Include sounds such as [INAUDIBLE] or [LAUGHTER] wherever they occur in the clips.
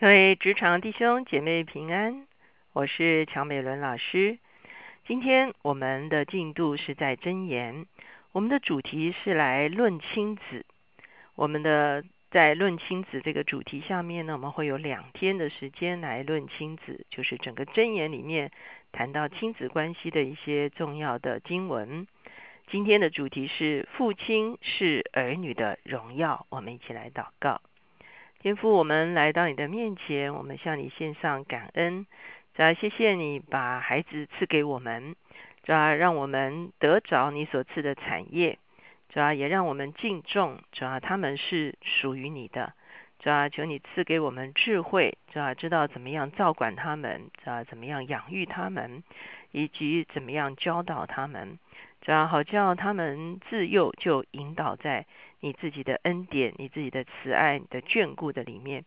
各位职场弟兄姐妹平安，我是乔美伦老师。今天我们的进度是在真言，我们的主题是来论亲子。我们的在论亲子这个主题下面呢，我们会有两天的时间来论亲子，就是整个真言里面谈到亲子关系的一些重要的经文。今天的主题是父亲是儿女的荣耀，我们一起来祷告。天父，我们来到你的面前，我们向你献上感恩。主要谢谢你把孩子赐给我们，主要让我们得着你所赐的产业，主要也让我们敬重，主要他们是属于你的。主要求你赐给我们智慧，主要知道怎么样照管他们，主要怎么样养育他们，以及怎么样教导他们。主要好叫他们自幼就引导在。你自己的恩典，你自己的慈爱，你的眷顾的里面，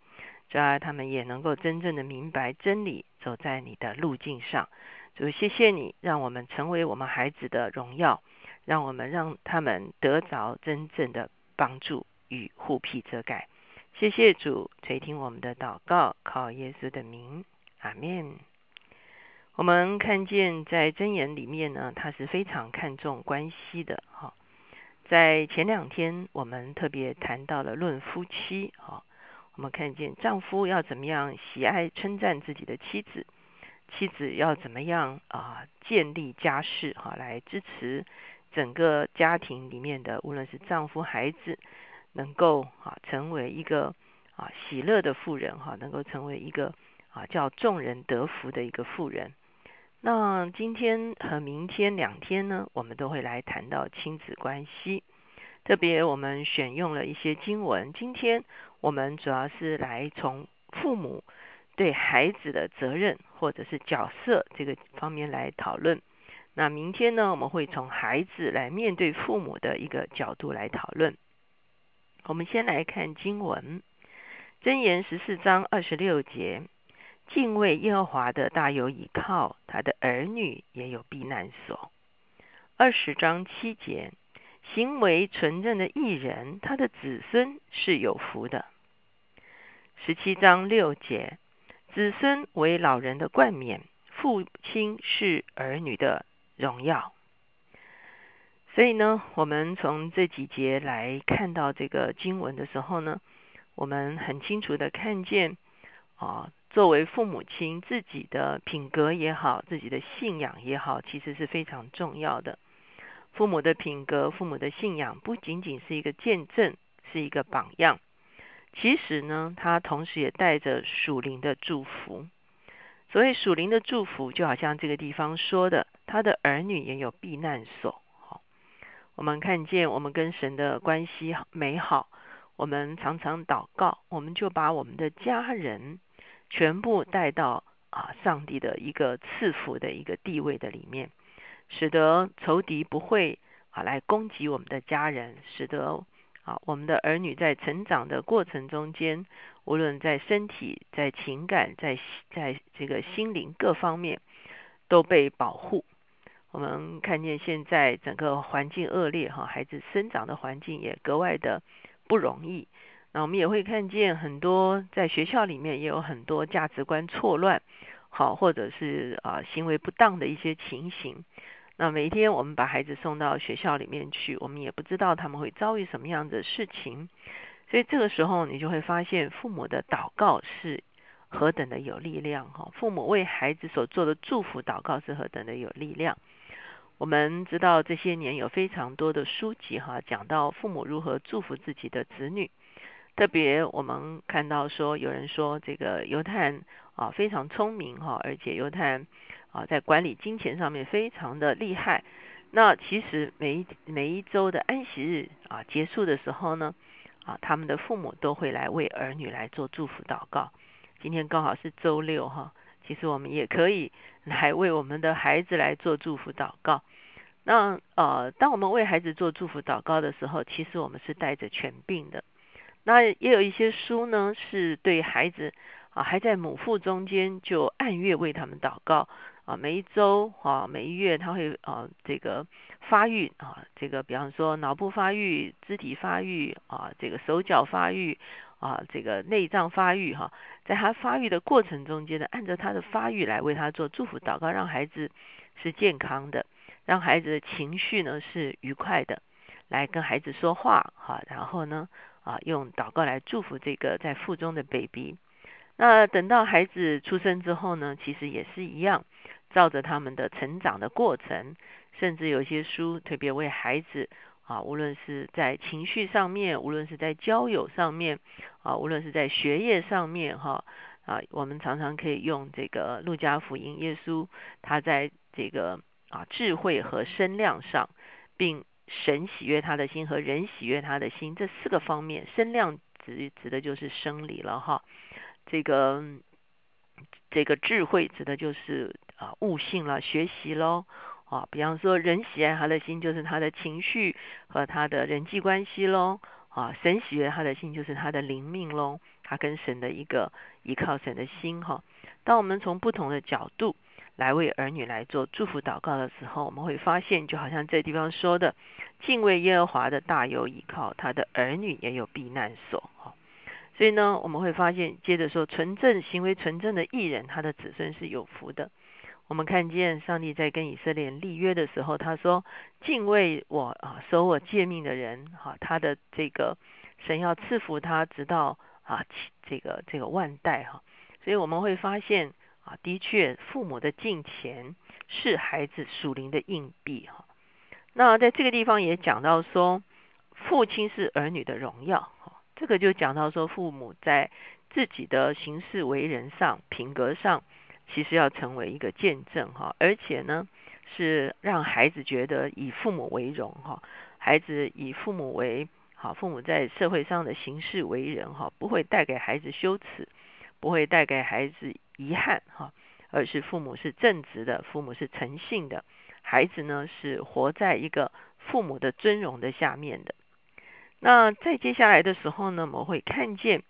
主要他们也能够真正的明白真理，走在你的路径上。主，谢谢你，让我们成为我们孩子的荣耀，让我们让他们得着真正的帮助与护庇遮盖。谢谢主垂听我们的祷告，靠耶稣的名，阿门。我们看见在箴言里面呢，他是非常看重关系的，哈。在前两天，我们特别谈到了论夫妻啊，我们看见丈夫要怎么样喜爱称赞自己的妻子，妻子要怎么样啊建立家室哈，来支持整个家庭里面的，无论是丈夫孩子，能够啊成为一个啊喜乐的妇人哈，能够成为一个啊叫众人得福的一个妇人。那今天和明天两天呢，我们都会来谈到亲子关系，特别我们选用了一些经文。今天我们主要是来从父母对孩子的责任或者是角色这个方面来讨论。那明天呢，我们会从孩子来面对父母的一个角度来讨论。我们先来看经文，箴言十四章二十六节。敬畏耶和华的大有倚靠，他的儿女也有避难所。二十章七节，行为纯正的艺人，他的子孙是有福的。十七章六节，子孙为老人的冠冕，父亲是儿女的荣耀。所以呢，我们从这几节来看到这个经文的时候呢，我们很清楚的看见啊。作为父母亲，自己的品格也好，自己的信仰也好，其实是非常重要的。父母的品格、父母的信仰，不仅仅是一个见证，是一个榜样。其实呢，它同时也带着属灵的祝福。所谓属灵的祝福，就好像这个地方说的，他的儿女也有避难所。好，我们看见我们跟神的关系美好，我们常常祷告，我们就把我们的家人。全部带到啊，上帝的一个赐福的一个地位的里面，使得仇敌不会啊来攻击我们的家人，使得啊我们的儿女在成长的过程中间，无论在身体、在情感、在在这个心灵各方面都被保护。我们看见现在整个环境恶劣哈，孩子生长的环境也格外的不容易。那我们也会看见很多在学校里面也有很多价值观错乱，好或者是啊行为不当的一些情形。那每一天我们把孩子送到学校里面去，我们也不知道他们会遭遇什么样的事情。所以这个时候你就会发现父母的祷告是何等的有力量哈！父母为孩子所做的祝福祷告是何等的有力量。我们知道这些年有非常多的书籍哈，讲到父母如何祝福自己的子女。特别我们看到说，有人说这个犹太人啊非常聪明哈，而且犹太人啊在管理金钱上面非常的厉害。那其实每一每一周的安息日啊结束的时候呢，啊他们的父母都会来为儿女来做祝福祷告。今天刚好是周六哈，其实我们也可以来为我们的孩子来做祝福祷告。那呃，当我们为孩子做祝福祷告的时候，其实我们是带着权柄的。那也有一些书呢，是对孩子啊还在母腹中间就按月为他们祷告啊，每一周啊每一月他会啊这个发育啊这个比方说脑部发育、肢体发育啊这个手脚发育啊这个内脏发育哈，在他发育的过程中间呢，按照他的发育来为他做祝福祷告，让孩子是健康的，让孩子的情绪呢是愉快的，来跟孩子说话哈，然后呢啊用祷告来祝福这个在腹中的 baby。那等到孩子出生之后呢，其实也是一样，照着他们的成长的过程，甚至有些书特别为孩子啊，无论是在情绪上面，无论是在交友上面，啊，无论是在学业上面，哈啊，我们常常可以用这个路加福音，耶稣他在这个啊智慧和声量上，并神喜悦他的心和人喜悦他的心这四个方面，身量指指的就是生理了哈。这个这个智慧指的就是啊悟性了，学习喽啊。比方说，人喜爱他的心，就是他的情绪和他的人际关系喽啊。神喜悦他的心，就是他的灵命喽，他跟神的一个依靠神的心哈。当我们从不同的角度来为儿女来做祝福祷告的时候，我们会发现，就好像这地方说的，敬畏耶和华的大有依靠，他的儿女也有避难所哈。所以呢，我们会发现，接着说，纯正行为纯正的艺人，他的子孙是有福的。我们看见上帝在跟以色列立约的时候，他说：“敬畏我啊，守我诫命的人，哈，他的这个神要赐福他，直到啊，这个这个万代哈。”所以我们会发现啊，的确，父母的敬钱是孩子属灵的硬币哈。那在这个地方也讲到说，父亲是儿女的荣耀哈。这个就讲到说，父母在自己的行事为人上、品格上，其实要成为一个见证哈，而且呢，是让孩子觉得以父母为荣哈，孩子以父母为好，父母在社会上的行事为人哈，不会带给孩子羞耻，不会带给孩子遗憾哈，而是父母是正直的，父母是诚信的，孩子呢是活在一个父母的尊荣的下面的。那在接下来的时候呢，我们会看见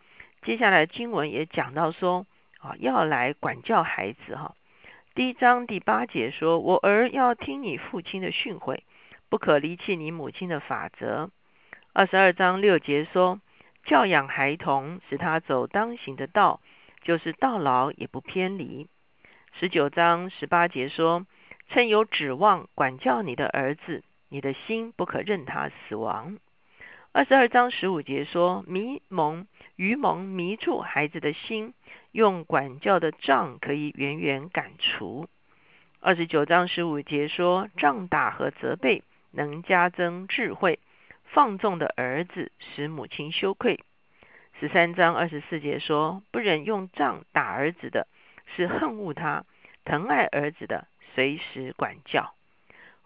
接下来经文也讲到说啊，要来管教孩子哈。第一章第八节说：“我儿要听你父亲的训诲，不可离弃你母亲的法则。”二十二章六节说：“教养孩童，使他走当行的道，就是到老也不偏离。”十九章十八节说：“趁有指望管教你的儿子，你的心不可任他死亡。”二十二章十五节说：“迷蒙愚蒙迷住孩子的心，用管教的杖可以远远赶除。”二十九章十五节说：“杖打和责备能加增智慧，放纵的儿子使母亲羞愧。”十三章二十四节说：“不忍用杖打儿子的，是恨恶他；疼爱儿子的，随时管教。”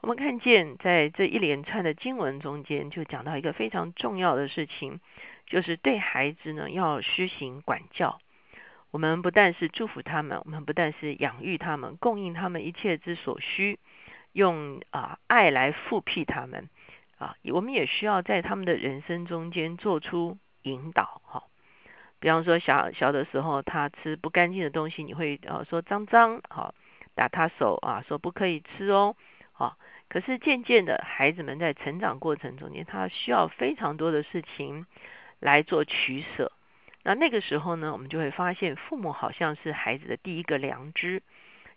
我们看见，在这一连串的经文中间，就讲到一个非常重要的事情，就是对孩子呢要施行管教。我们不但是祝福他们，我们不但是养育他们，供应他们一切之所需，用啊爱来复辟他们啊。我们也需要在他们的人生中间做出引导哈。比方说，小小的时候他吃不干净的东西，你会呃说脏脏好，打他手啊，说不可以吃哦。啊，可是渐渐的，孩子们在成长过程中间，他需要非常多的事情来做取舍。那那个时候呢，我们就会发现，父母好像是孩子的第一个良知。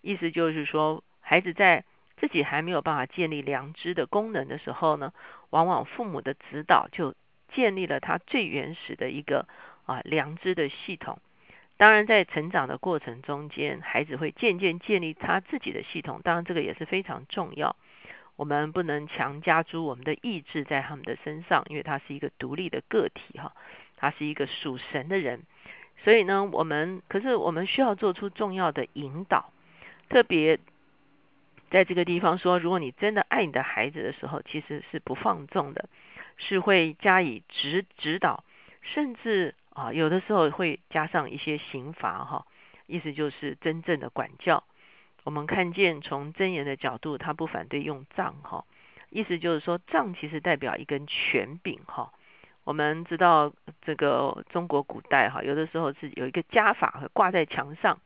意思就是说，孩子在自己还没有办法建立良知的功能的时候呢，往往父母的指导就建立了他最原始的一个啊良知的系统。当然，在成长的过程中间，孩子会渐渐建立他自己的系统。当然，这个也是非常重要。我们不能强加诸我们的意志在他们的身上，因为他是一个独立的个体，哈，他是一个属神的人。所以呢，我们可是我们需要做出重要的引导。特别在这个地方说，如果你真的爱你的孩子的时候，其实是不放纵的，是会加以指指导，甚至。啊，有的时候会加上一些刑罚，哈，意思就是真正的管教。我们看见从真言的角度，他不反对用杖，哈，意思就是说杖其实代表一根权柄，哈。我们知道这个中国古代，哈，有的时候是有一个家法挂在墙上，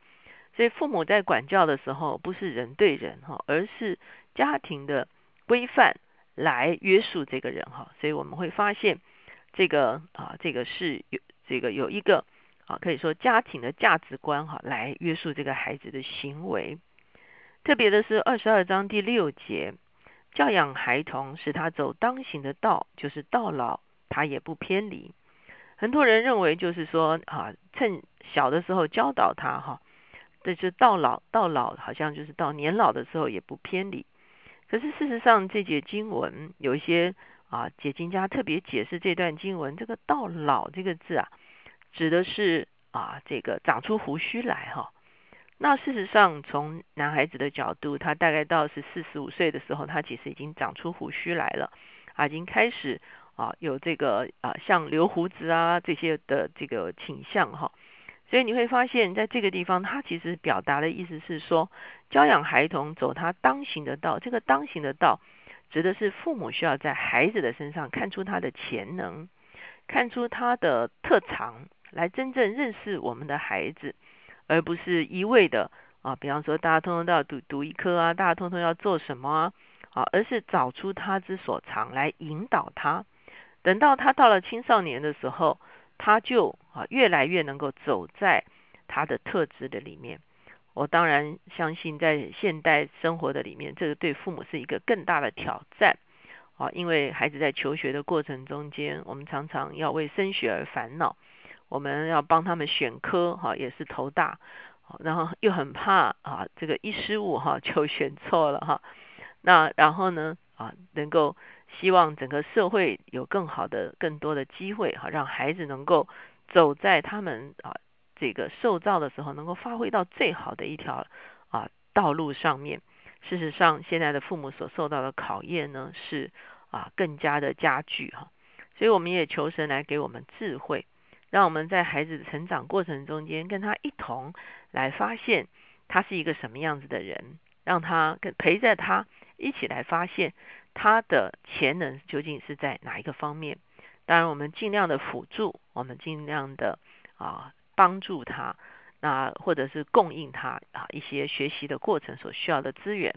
所以父母在管教的时候，不是人对人，哈，而是家庭的规范来约束这个人，哈。所以我们会发现这个啊，这个是有。这个有一个啊，可以说家庭的价值观哈，来约束这个孩子的行为。特别的是二十二章第六节，教养孩童，使他走当行的道，就是到老他也不偏离。很多人认为就是说啊，趁小的时候教导他哈，这就到老到老好像就是到年老的时候也不偏离。可是事实上，这节经文有一些啊解经家特别解释这段经文，这个“到老”这个字啊，指的是啊这个长出胡须来哈。那事实上，从男孩子的角度，他大概到是四十五岁的时候，他其实已经长出胡须来了，啊，已经开始啊有这个啊像留胡子啊这些的这个倾向哈。所以你会发现在这个地方，他其实表达的意思是说，教养孩童走他当行的道。这个当行的道，指的是父母需要在孩子的身上看出他的潜能，看出他的特长，来真正认识我们的孩子，而不是一味的啊，比方说大家通通都要读读一科啊，大家通通要做什么啊，啊，而是找出他之所长来引导他。等到他到了青少年的时候。他就啊越来越能够走在他的特质的里面。我当然相信，在现代生活的里面，这个对父母是一个更大的挑战啊，因为孩子在求学的过程中间，我们常常要为升学而烦恼，我们要帮他们选科哈，也是头大，然后又很怕啊这个一失误哈就 [LAUGHS] 选错了哈。那然后呢啊能够。希望整个社会有更好的、更多的机会，哈，让孩子能够走在他们啊这个受造的时候，能够发挥到最好的一条啊道路上面。事实上，现在的父母所受到的考验呢，是啊更加的加剧哈。所以我们也求神来给我们智慧，让我们在孩子成长过程中间，跟他一同来发现他是一个什么样子的人，让他跟陪着他一起来发现。他的潜能究竟是在哪一个方面？当然，我们尽量的辅助，我们尽量的啊帮助他，那或者是供应他啊一些学习的过程所需要的资源。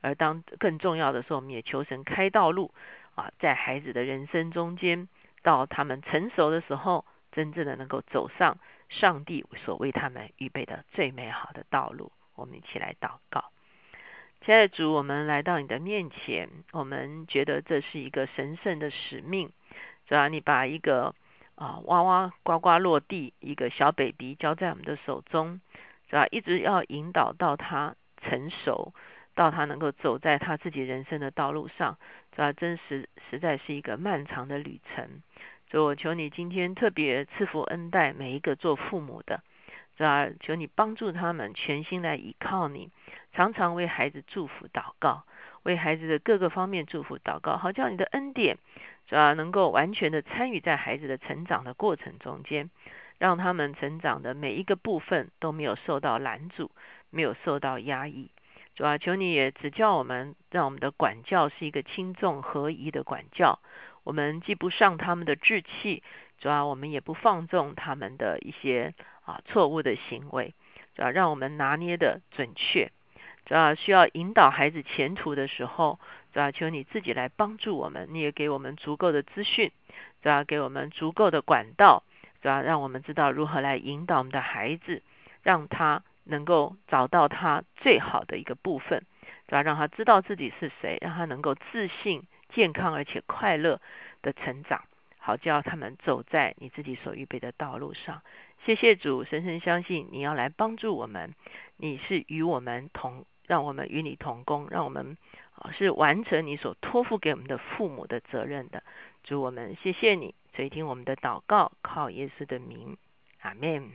而当更重要的时候，我们也求神开道路啊，在孩子的人生中间，到他们成熟的时候，真正的能够走上上帝所为他们预备的最美好的道路。我们一起来祷告。亲爱的主，我们来到你的面前，我们觉得这是一个神圣的使命，主要你把一个啊哇哇呱呱落地一个小 baby 交在我们的手中，是吧？一直要引导到他成熟，到他能够走在他自己人生的道路上，主要真实实在是一个漫长的旅程。所以我求你今天特别赐福恩待每一个做父母的。是吧？求你帮助他们全心来依靠你，常常为孩子祝福祷告，为孩子的各个方面祝福祷告，好叫你的恩典是吧，能够完全的参与在孩子的成长的过程中间，让他们成长的每一个部分都没有受到拦阻，没有受到压抑。主啊，求你也指教我们，让我们的管教是一个轻重合宜的管教。我们既不上他们的志气，主要我们也不放纵他们的一些。啊，错误的行为，主要让我们拿捏的准确，主要需要引导孩子前途的时候，主要求你自己来帮助我们，你也给我们足够的资讯，主要给我们足够的管道，主要让我们知道如何来引导我们的孩子，让他能够找到他最好的一个部分，主要让他知道自己是谁，让他能够自信、健康而且快乐的成长，好叫他们走在你自己所预备的道路上。谢谢主，深深相信你要来帮助我们，你是与我们同，让我们与你同工，让我们是完成你所托付给我们的父母的责任的。主，我们谢谢你，垂听我们的祷告，靠耶稣的名，阿门。